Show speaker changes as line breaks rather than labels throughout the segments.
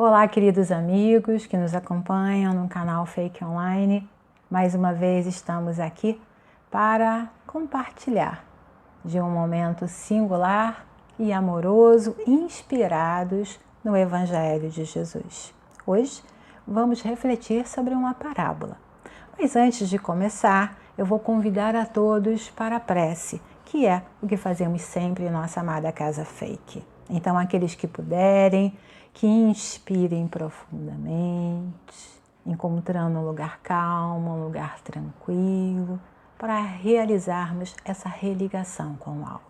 Olá, queridos amigos que nos acompanham no canal Fake Online. Mais uma vez estamos aqui para compartilhar de um momento singular e amoroso, inspirados no Evangelho de Jesus. Hoje vamos refletir sobre uma parábola. Mas antes de começar, eu vou convidar a todos para a prece, que é o que fazemos sempre em nossa amada Casa Fake. Então, aqueles que puderem, que inspirem profundamente, encontrando um lugar calmo, um lugar tranquilo, para realizarmos essa religação com o alto.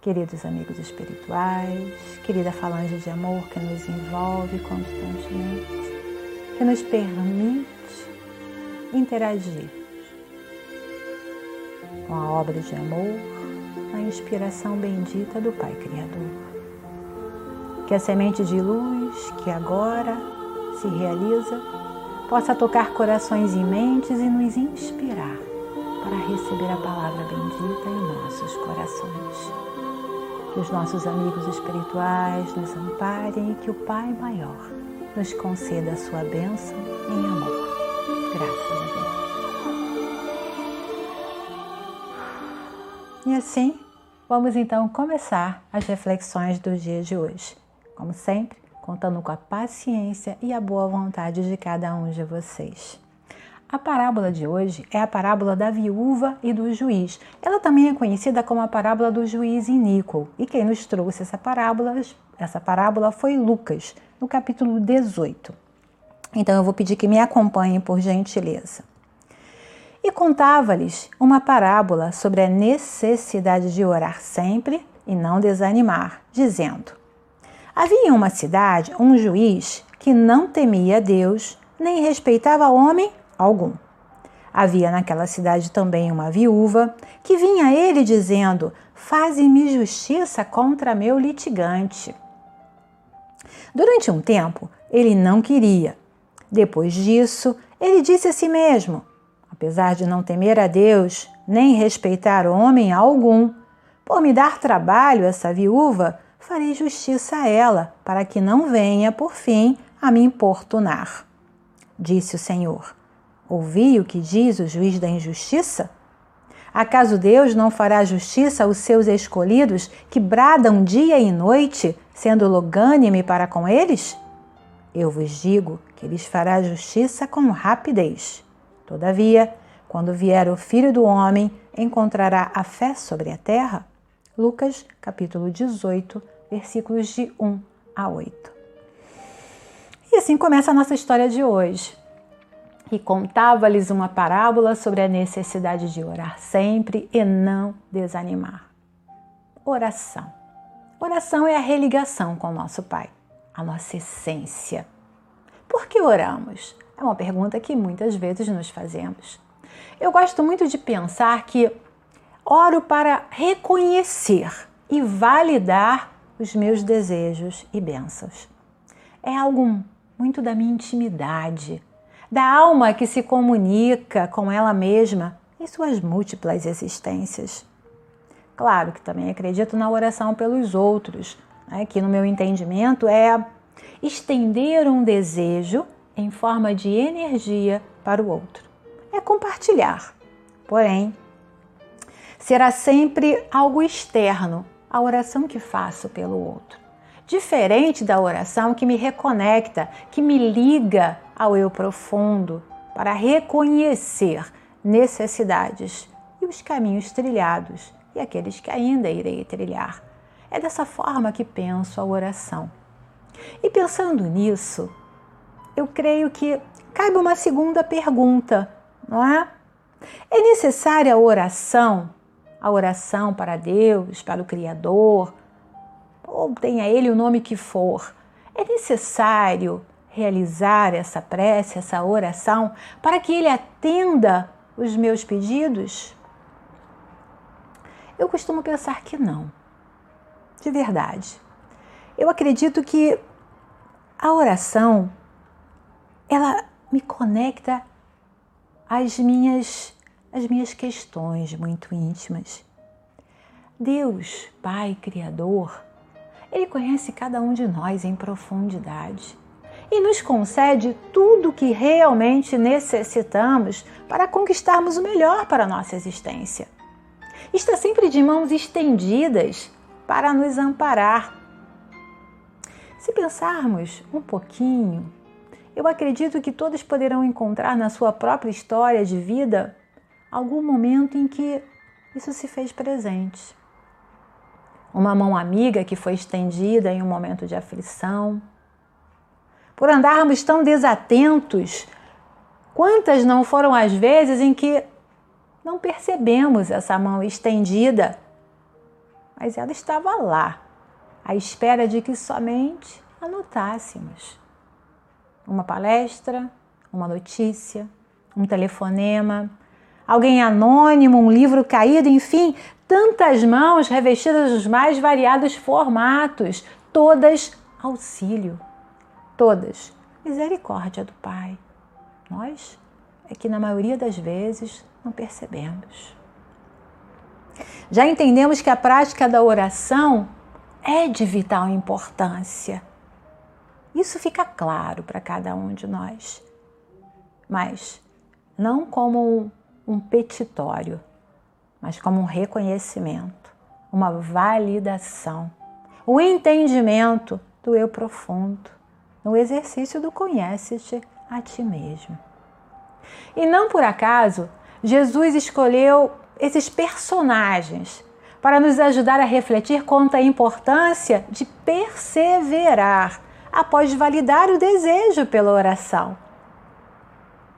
Queridos amigos espirituais, querida falange de amor que nos envolve constantemente, que nos permite interagir com a obra de amor na inspiração bendita do Pai Criador. Que a semente de luz que agora se realiza possa tocar corações e mentes e nos inspirar para receber a palavra bendita em nossos corações. Que os nossos amigos espirituais nos amparem e que o Pai Maior nos conceda a sua bênção em amor. E assim, vamos então começar as reflexões do dia de hoje. Como sempre, contando com a paciência e a boa vontade de cada um de vocês. A parábola de hoje é a parábola da viúva e do juiz. Ela também é conhecida como a parábola do juiz iníquo. E quem nos trouxe essa parábola, essa parábola foi Lucas, no capítulo 18. Então eu vou pedir que me acompanhem por gentileza e contava-lhes uma parábola sobre a necessidade de orar sempre e não desanimar, dizendo: Havia em uma cidade um juiz que não temia Deus nem respeitava homem algum. Havia naquela cidade também uma viúva que vinha a ele dizendo: Faze-me justiça contra meu litigante. Durante um tempo, ele não queria. Depois disso, ele disse a si mesmo: apesar de não temer a Deus nem respeitar homem algum, por me dar trabalho essa viúva, farei justiça a ela, para que não venha, por fim, a me importunar. Disse o Senhor: Ouvi o que diz o juiz da injustiça? Acaso Deus não fará justiça aos seus escolhidos que bradam dia e noite, sendo logânime para com eles? Eu vos digo que lhes fará justiça com rapidez. Todavia, quando vier o Filho do Homem, encontrará a fé sobre a terra? Lucas, capítulo 18, versículos de 1 a 8. E assim começa a nossa história de hoje. E contava-lhes uma parábola sobre a necessidade de orar sempre e não desanimar. Oração. Oração é a religação com o nosso Pai, a nossa essência. Por que oramos? É uma pergunta que muitas vezes nos fazemos. Eu gosto muito de pensar que oro para reconhecer e validar os meus desejos e bênçãos. É algo muito da minha intimidade, da alma que se comunica com ela mesma em suas múltiplas existências. Claro que também acredito na oração pelos outros, né, que no meu entendimento é estender um desejo em forma de energia para o outro. É compartilhar. Porém, será sempre algo externo a oração que faço pelo outro. Diferente da oração que me reconecta, que me liga ao eu profundo para reconhecer necessidades e os caminhos trilhados e aqueles que ainda irei trilhar. É dessa forma que penso a oração. E pensando nisso, eu creio que cabe uma segunda pergunta, não é? É necessária a oração, a oração para Deus, para o Criador, ou tenha ele o nome que for. É necessário realizar essa prece, essa oração, para que ele atenda os meus pedidos? Eu costumo pensar que não, de verdade. Eu acredito que a oração ela me conecta às minhas, às minhas questões muito íntimas. Deus, Pai Criador, Ele conhece cada um de nós em profundidade e nos concede tudo o que realmente necessitamos para conquistarmos o melhor para a nossa existência. Está sempre de mãos estendidas para nos amparar. Se pensarmos um pouquinho, eu acredito que todos poderão encontrar na sua própria história de vida algum momento em que isso se fez presente. Uma mão amiga que foi estendida em um momento de aflição. Por andarmos tão desatentos, quantas não foram as vezes em que não percebemos essa mão estendida, mas ela estava lá, à espera de que somente anotássemos. Uma palestra, uma notícia, um telefonema, alguém anônimo, um livro caído, enfim, tantas mãos revestidas dos mais variados formatos, todas auxílio, todas misericórdia do Pai. Nós é que na maioria das vezes não percebemos. Já entendemos que a prática da oração é de vital importância. Isso fica claro para cada um de nós. Mas não como um petitório, mas como um reconhecimento, uma validação, o entendimento do eu profundo, no exercício do conhece-te a ti mesmo. E não por acaso, Jesus escolheu esses personagens para nos ajudar a refletir quanto à importância de perseverar após validar o desejo pela oração.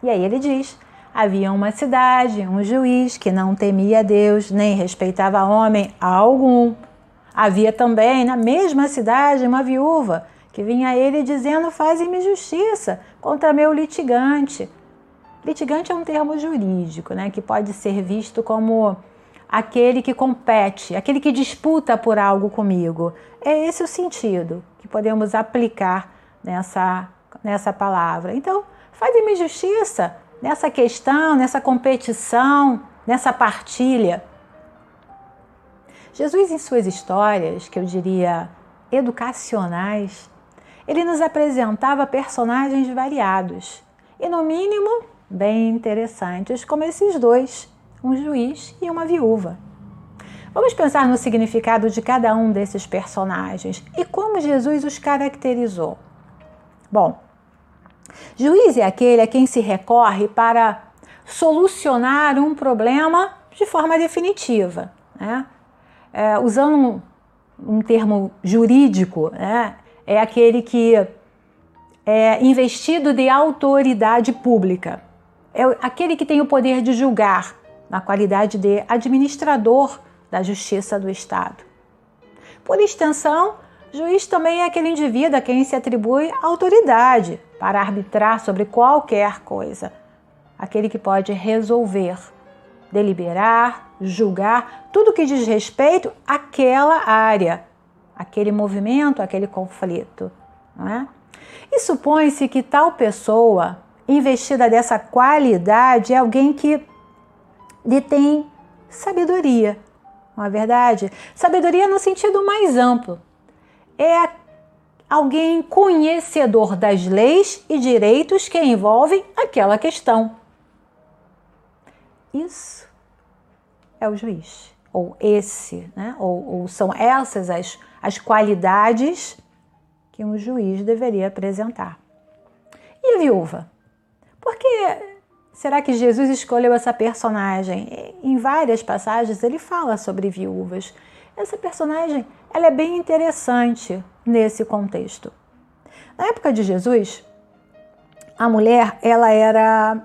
E aí ele diz: havia uma cidade, um juiz que não temia Deus nem respeitava homem algum. Havia também na mesma cidade uma viúva que vinha a ele dizendo: Faze-me justiça contra meu litigante. Litigante é um termo jurídico, né, que pode ser visto como aquele que compete, aquele que disputa por algo comigo. É esse o sentido que podemos aplicar nessa, nessa palavra. Então, faze-me justiça nessa questão, nessa competição, nessa partilha. Jesus, em suas histórias, que eu diria educacionais, ele nos apresentava personagens variados e, no mínimo, bem interessantes, como esses dois, um juiz e uma viúva. Vamos pensar no significado de cada um desses personagens e como Jesus os caracterizou. Bom, Juiz é aquele a quem se recorre para solucionar um problema de forma definitiva. Né? É, usando um, um, termo jurídico, né? é aquele que é investido de autoridade pública. É aquele que tem o poder de julgar na qualidade de administrador da justiça do Estado. Por extensão, juiz também é aquele indivíduo a quem se atribui autoridade para arbitrar sobre qualquer coisa. Aquele que pode resolver, deliberar, julgar tudo que diz respeito àquela área, aquele movimento, aquele conflito. Não é? E supõe-se que tal pessoa, investida dessa qualidade, é alguém que detém sabedoria, não é verdade? Sabedoria no sentido mais amplo. É alguém conhecedor das leis e direitos que envolvem aquela questão. Isso é o juiz, ou esse, né? ou, ou são essas as, as qualidades que um juiz deveria apresentar. E a viúva? Por que será que Jesus escolheu essa personagem? Em várias passagens ele fala sobre viúvas. Essa personagem ela é bem interessante nesse contexto. Na época de Jesus, a mulher ela era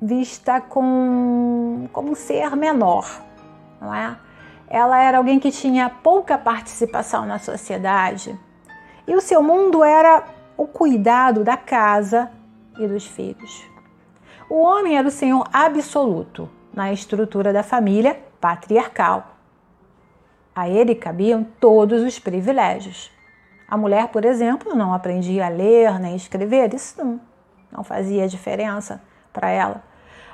vista com, como um ser menor, não é? Ela era alguém que tinha pouca participação na sociedade e o seu mundo era o cuidado da casa e dos filhos. O homem era o senhor absoluto na estrutura da família patriarcal. A ele cabiam todos os privilégios. A mulher, por exemplo, não aprendia a ler nem escrever, isso não, não fazia diferença para ela.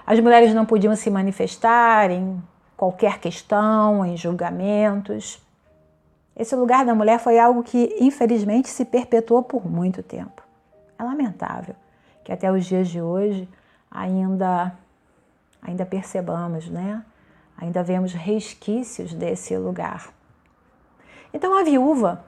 As mulheres não podiam se manifestar em qualquer questão, em julgamentos. Esse lugar da mulher foi algo que, infelizmente, se perpetuou por muito tempo. É lamentável que até os dias de hoje ainda, ainda percebamos, né? Ainda vemos resquícios desse lugar. Então a viúva,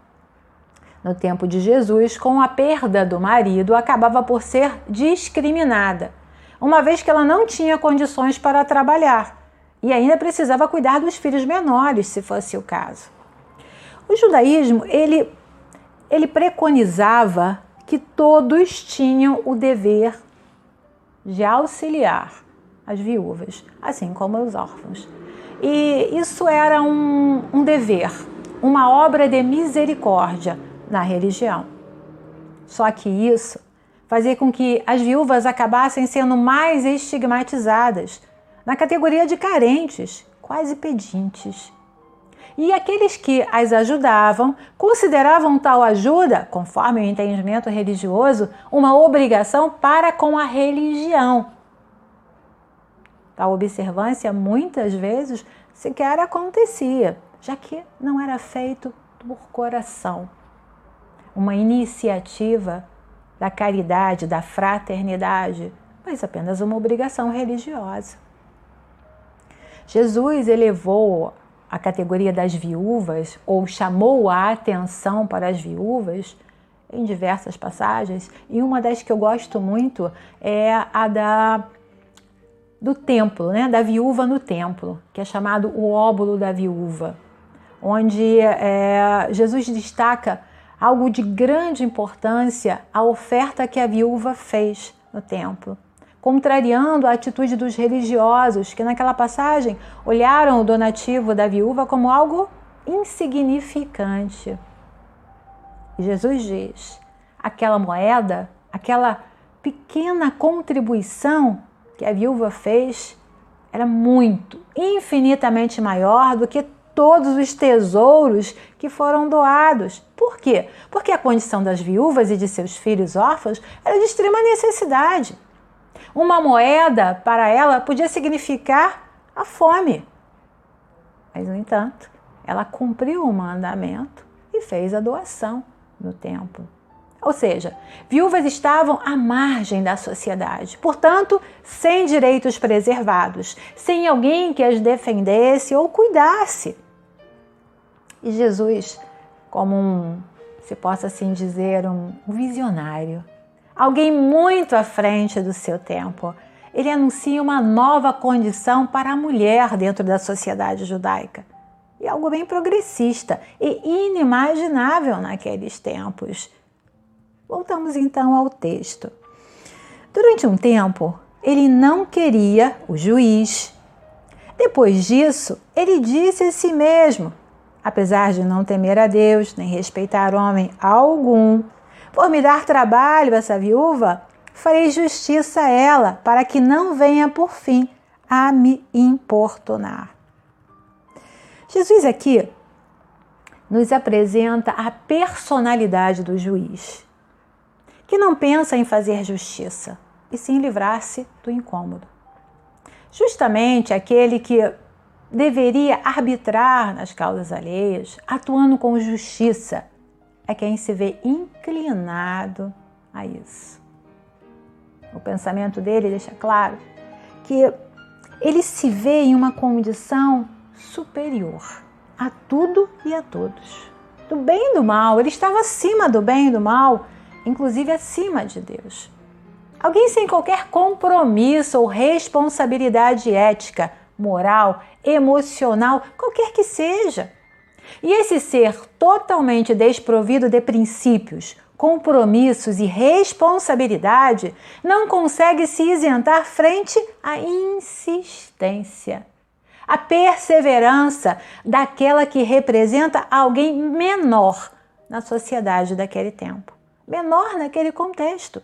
no tempo de Jesus, com a perda do marido, acabava por ser discriminada, uma vez que ela não tinha condições para trabalhar e ainda precisava cuidar dos filhos menores, se fosse o caso. O judaísmo, ele, ele preconizava que todos tinham o dever de auxiliar as viúvas, assim como os órfãos. E isso era um, um dever, uma obra de misericórdia na religião. Só que isso fazia com que as viúvas acabassem sendo mais estigmatizadas na categoria de carentes, quase pedintes e aqueles que as ajudavam consideravam tal ajuda, conforme o entendimento religioso, uma obrigação para com a religião. Tal observância muitas vezes sequer acontecia, já que não era feito por coração. Uma iniciativa da caridade, da fraternidade, mas apenas uma obrigação religiosa. Jesus elevou a categoria das viúvas, ou chamou a atenção para as viúvas em diversas passagens, e uma das que eu gosto muito é a da do templo, né, da viúva no templo, que é chamado o óbolo da viúva, onde é, Jesus destaca algo de grande importância, a oferta que a viúva fez no templo contrariando a atitude dos religiosos, que naquela passagem olharam o donativo da viúva como algo insignificante. Jesus diz: aquela moeda, aquela pequena contribuição que a viúva fez, era muito, infinitamente maior do que todos os tesouros que foram doados. Por quê? Porque a condição das viúvas e de seus filhos órfãos era de extrema necessidade. Uma moeda para ela podia significar a fome. Mas, no entanto, ela cumpriu o mandamento e fez a doação no templo. Ou seja, viúvas estavam à margem da sociedade, portanto, sem direitos preservados, sem alguém que as defendesse ou cuidasse. E Jesus, como um, se possa assim dizer, um visionário, alguém muito à frente do seu tempo. Ele anuncia uma nova condição para a mulher dentro da sociedade judaica. E algo bem progressista e inimaginável naqueles tempos. Voltamos então ao texto. Durante um tempo, ele não queria o juiz. Depois disso, ele disse a si mesmo: apesar de não temer a Deus nem respeitar homem algum, por me dar trabalho essa viúva, farei justiça a ela, para que não venha por fim a me importunar. Jesus aqui nos apresenta a personalidade do juiz, que não pensa em fazer justiça, e sim livrar-se do incômodo. Justamente aquele que deveria arbitrar nas causas alheias, atuando com justiça é quem se vê inclinado a isso. O pensamento dele deixa claro que ele se vê em uma condição superior a tudo e a todos. Do bem e do mal, ele estava acima do bem e do mal, inclusive acima de Deus. Alguém sem qualquer compromisso ou responsabilidade ética, moral, emocional, qualquer que seja. E esse ser totalmente desprovido de princípios, compromissos e responsabilidade não consegue se isentar frente à insistência, à perseverança daquela que representa alguém menor na sociedade daquele tempo, menor naquele contexto.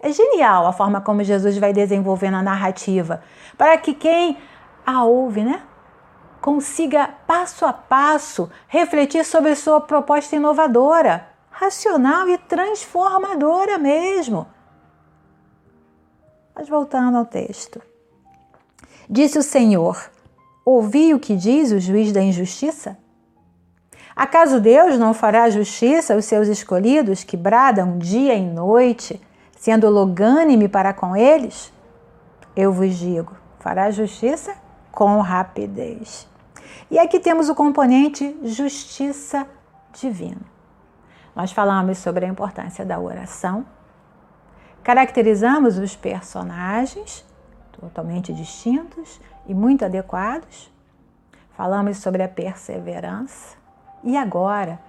É genial a forma como Jesus vai desenvolvendo a narrativa para que quem a ouve, né, consiga passo a passo refletir sobre sua proposta inovadora, racional e transformadora mesmo. Mas voltando ao texto. Disse o Senhor: Ouvi o que diz o juiz da injustiça? Acaso Deus não fará justiça aos seus escolhidos que bradam dia e noite, sendo logânime para com eles? Eu vos digo, fará justiça com rapidez. E aqui temos o componente justiça divina. Nós falamos sobre a importância da oração, caracterizamos os personagens, totalmente distintos e muito adequados, falamos sobre a perseverança e agora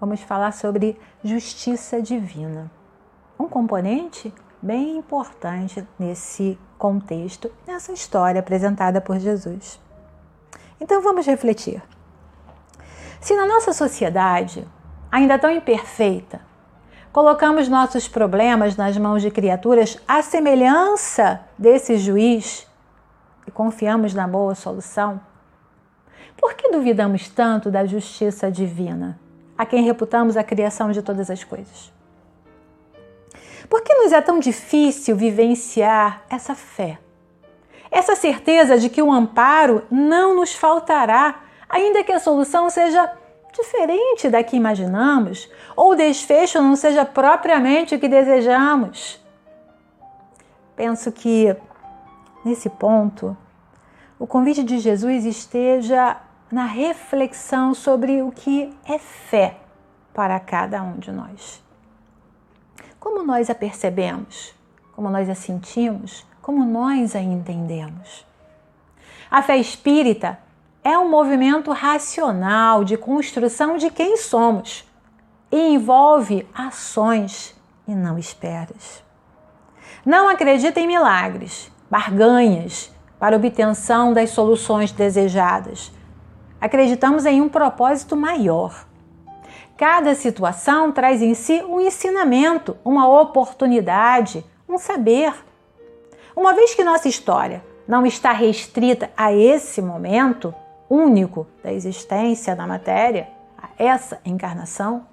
vamos falar sobre justiça divina, um componente bem importante nesse contexto, nessa história apresentada por Jesus. Então vamos refletir. Se na nossa sociedade, ainda tão imperfeita, colocamos nossos problemas nas mãos de criaturas à semelhança desse juiz e confiamos na boa solução, por que duvidamos tanto da justiça divina, a quem reputamos a criação de todas as coisas? Por que nos é tão difícil vivenciar essa fé? Essa certeza de que o amparo não nos faltará, ainda que a solução seja diferente da que imaginamos ou o desfecho não seja propriamente o que desejamos. Penso que, nesse ponto, o convite de Jesus esteja na reflexão sobre o que é fé para cada um de nós. Como nós a percebemos? Como nós a sentimos? Como nós a entendemos? A fé espírita é um movimento racional de construção de quem somos e envolve ações e não esperas. Não acredita em milagres, barganhas para obtenção das soluções desejadas. Acreditamos em um propósito maior. Cada situação traz em si um ensinamento, uma oportunidade, um saber. Uma vez que nossa história não está restrita a esse momento, único da existência da matéria, a essa encarnação,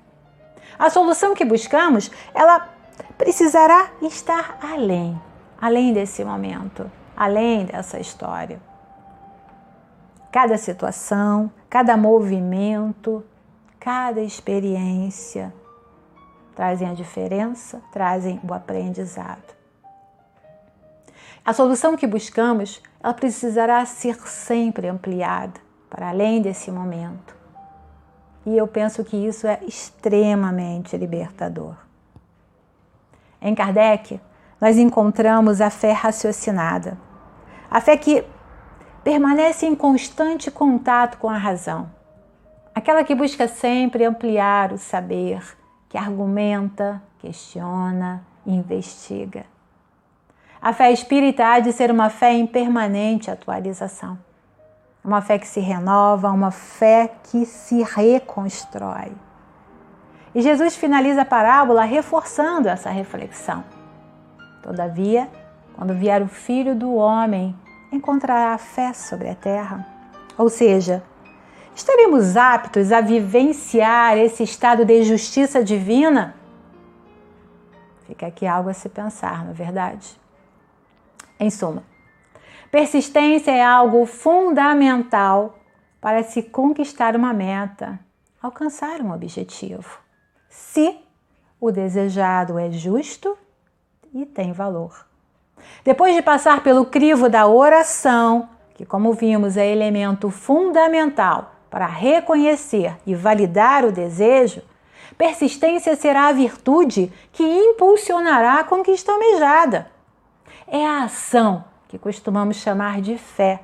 a solução que buscamos, ela precisará estar além, além desse momento, além dessa história. Cada situação, cada movimento, cada experiência trazem a diferença, trazem o aprendizado. A solução que buscamos, ela precisará ser sempre ampliada, para além desse momento. E eu penso que isso é extremamente libertador. Em Kardec, nós encontramos a fé raciocinada, a fé que permanece em constante contato com a razão, aquela que busca sempre ampliar o saber, que argumenta, questiona, investiga. A fé espírita há de ser uma fé em permanente atualização uma fé que se renova, uma fé que se reconstrói. E Jesus finaliza a parábola reforçando essa reflexão. Todavia, quando vier o Filho do Homem, encontrará fé sobre a terra. Ou seja, estaremos aptos a vivenciar esse estado de justiça divina? Fica aqui algo a se pensar, não é verdade? Em suma, Persistência é algo fundamental para se conquistar uma meta, alcançar um objetivo. Se o desejado é justo e tem valor. Depois de passar pelo crivo da oração, que, como vimos, é elemento fundamental para reconhecer e validar o desejo, persistência será a virtude que impulsionará a conquista almejada. É a ação que costumamos chamar de fé,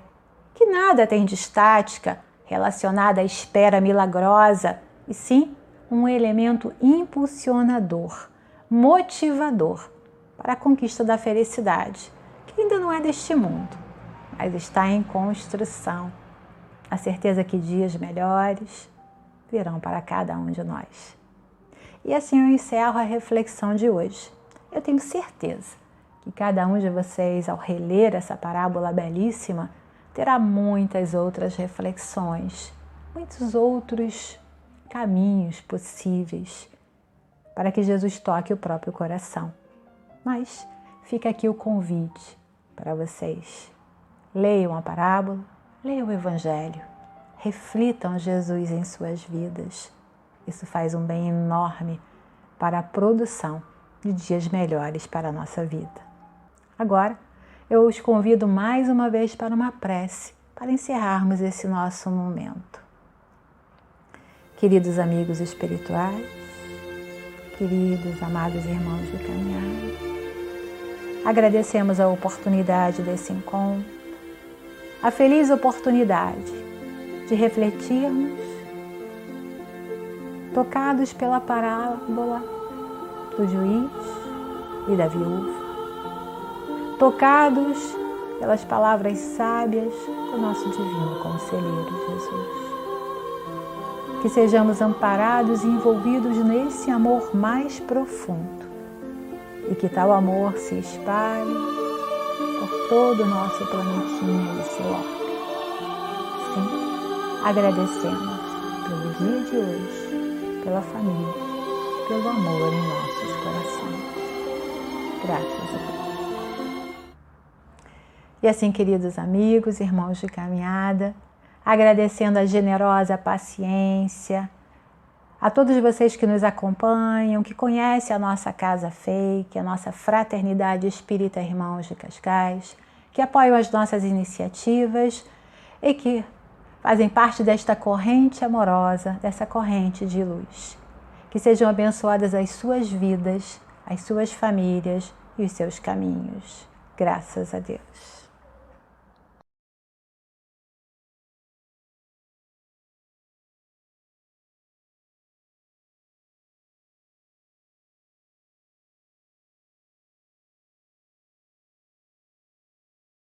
que nada tem de estática relacionada à espera milagrosa, e sim um elemento impulsionador, motivador para a conquista da felicidade, que ainda não é deste mundo, mas está em construção. A certeza que dias melhores virão para cada um de nós. E assim eu encerro a reflexão de hoje. Eu tenho certeza que cada um de vocês, ao reler essa parábola belíssima, terá muitas outras reflexões, muitos outros caminhos possíveis para que Jesus toque o próprio coração. Mas fica aqui o convite para vocês. Leiam a parábola, leiam o Evangelho, reflitam Jesus em suas vidas. Isso faz um bem enorme para a produção de dias melhores para a nossa vida. Agora, eu os convido mais uma vez para uma prece, para encerrarmos esse nosso momento. Queridos amigos espirituais, queridos amados irmãos de caminhada, agradecemos a oportunidade desse encontro, a feliz oportunidade de refletirmos, tocados pela parábola do juiz e da viúva, tocados pelas palavras sábias do nosso divino conselheiro Jesus que sejamos amparados e envolvidos nesse amor mais profundo e que tal amor se espalhe por todo o nosso planetinha e orbe. Sim, agradecemos pelo dia de hoje, pela família, pelo amor em nossos corações. Graças a Deus. E assim, queridos amigos, irmãos de caminhada, agradecendo a generosa paciência, a todos vocês que nos acompanham, que conhecem a nossa Casa Fake, a nossa Fraternidade Espírita Irmãos de Cascais, que apoiam as nossas iniciativas e que fazem parte desta corrente amorosa, dessa corrente de luz. Que sejam abençoadas as suas vidas, as suas famílias e os seus caminhos. Graças a Deus.